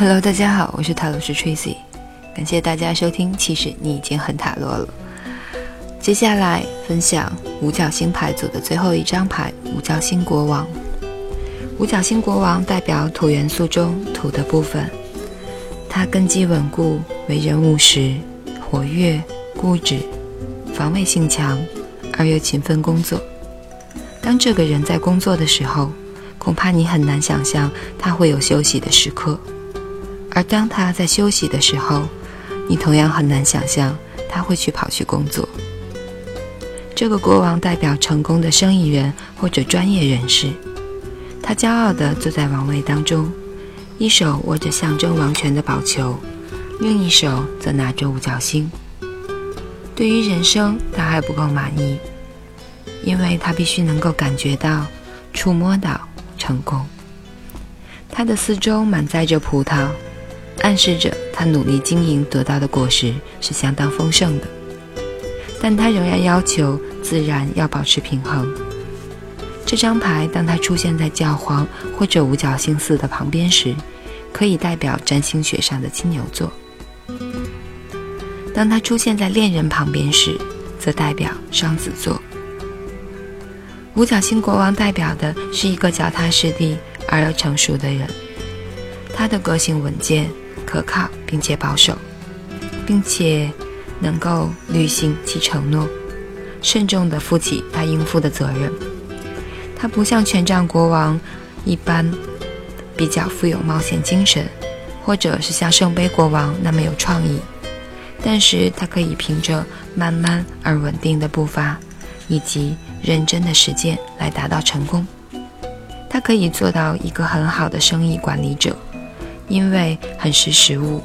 Hello，大家好，我是塔罗师 Tracy，感谢大家收听。其实你已经很塔罗了。接下来分享五角星牌组的最后一张牌——五角星国王。五角星国王代表土元素中土的部分，他根基稳固，为人务实、活跃、固执、防卫性强，而又勤奋工作。当这个人在工作的时候，恐怕你很难想象他会有休息的时刻。而当他在休息的时候，你同样很难想象他会去跑去工作。这个国王代表成功的生意人或者专业人士，他骄傲地坐在王位当中，一手握着象征王权的宝球，另一手则拿着五角星。对于人生，他还不够满意，因为他必须能够感觉到、触摸到成功。他的四周满载着葡萄。暗示着他努力经营得到的果实是相当丰盛的，但他仍然要求自然要保持平衡。这张牌当它出现在教皇或者五角星四的旁边时，可以代表占星学上的金牛座；当它出现在恋人旁边时，则代表双子座。五角星国王代表的是一个脚踏实地而又成熟的人，他的个性稳健。可靠并且保守，并且能够履行其承诺，慎重地负起他应负的责任。他不像权杖国王一般比较富有冒险精神，或者是像圣杯国王那么有创意，但是他可以凭着慢慢而稳定的步伐以及认真的实践来达到成功。他可以做到一个很好的生意管理者。因为很识时务，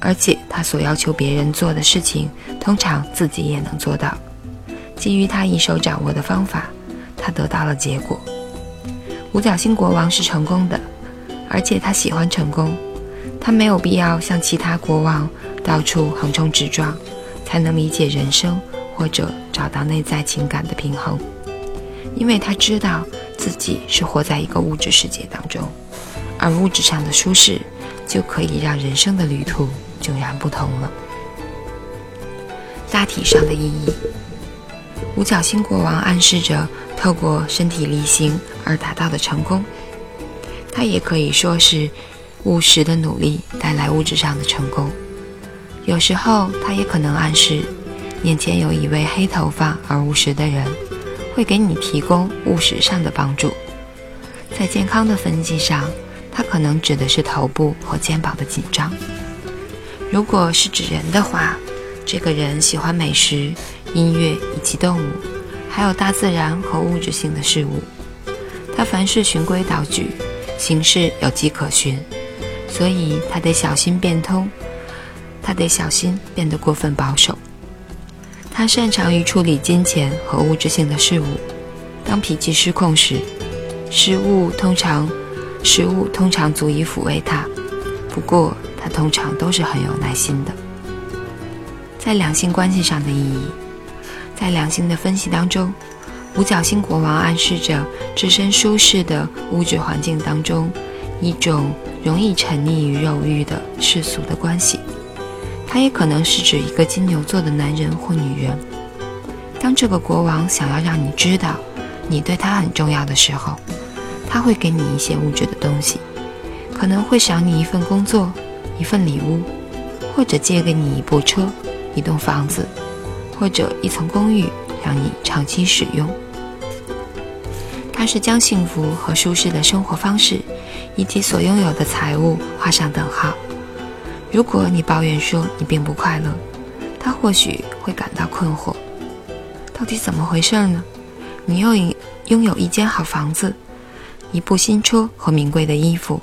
而且他所要求别人做的事情，通常自己也能做到。基于他一手掌握的方法，他得到了结果。五角星国王是成功的，而且他喜欢成功。他没有必要像其他国王到处横冲直撞，才能理解人生或者找到内在情感的平衡。因为他知道自己是活在一个物质世界当中，而物质上的舒适。就可以让人生的旅途迥然不同了。大体上的意义，五角星国王暗示着透过身体力行而达到的成功，它也可以说是务实的努力带来物质上的成功。有时候，它也可能暗示眼前有一位黑头发而务实的人，会给你提供务实上的帮助。在健康的分析上。它可能指的是头部和肩膀的紧张。如果是指人的话，这个人喜欢美食、音乐以及动物，还有大自然和物质性的事物。他凡事循规蹈矩，行事有迹可循，所以他得小心变通，他得小心变得过分保守。他擅长于处理金钱和物质性的事物。当脾气失控时，失误通常。食物通常足以抚慰他，不过他通常都是很有耐心的。在两性关系上的意义，在两性的分析当中，五角星国王暗示着置身舒适的物质环境当中，一种容易沉溺于肉欲的世俗的关系。它也可能是指一个金牛座的男人或女人。当这个国王想要让你知道你对他很重要的时候。他会给你一些物质的东西，可能会赏你一份工作、一份礼物，或者借给你一部车、一栋房子，或者一层公寓，让你长期使用。他是将幸福和舒适的生活方式，以及所拥有的财物画上等号。如果你抱怨说你并不快乐，他或许会感到困惑：到底怎么回事呢？你又拥有一间好房子。一部新车和名贵的衣服，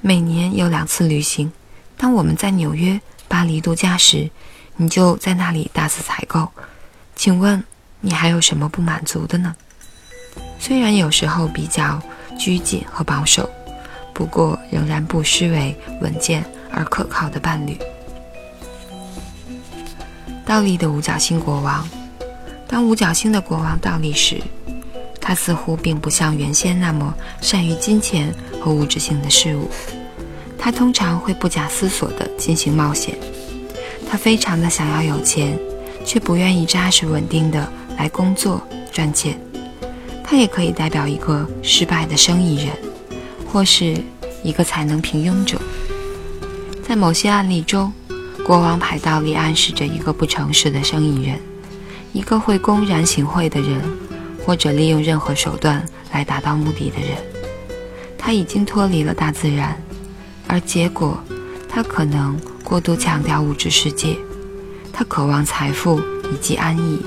每年有两次旅行。当我们在纽约、巴黎度假时，你就在那里大肆采购。请问你还有什么不满足的呢？虽然有时候比较拘谨和保守，不过仍然不失为稳健而可靠的伴侣。倒立的五角星国王，当五角星的国王倒立时。他似乎并不像原先那么善于金钱和物质性的事物，他通常会不假思索地进行冒险。他非常的想要有钱，却不愿意扎实稳定的来工作赚钱。他也可以代表一个失败的生意人，或是一个才能平庸者。在某些案例中，国王牌倒立暗示着一个不诚实的生意人，一个会公然行贿的人，或者利用任何手段来达到目的的人。他已经脱离了大自然，而结果，他可能过度强调物质世界，他渴望财富以及安逸，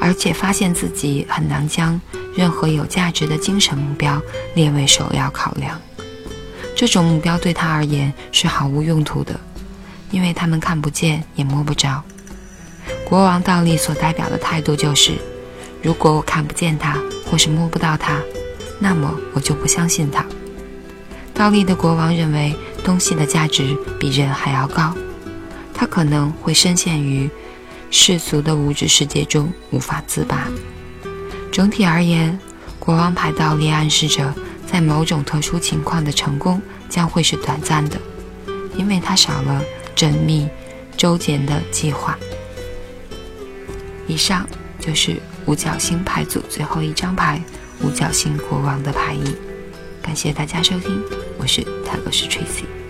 而且发现自己很难将任何有价值的精神目标列为首要考量。这种目标对他而言是毫无用途的，因为他们看不见也摸不着。国王倒立所代表的态度就是：如果我看不见它，或是摸不到它，那么我就不相信它。倒立的国王认为东西的价值比人还要高，他可能会深陷于世俗的物质世界中无法自拔。整体而言，国王牌倒立暗示着。在某种特殊情况的成功将会是短暂的，因为它少了缜密、周全的计划。以上就是五角星牌组最后一张牌——五角星国王的牌意。感谢大家收听，我是泰戈斯 Tracy。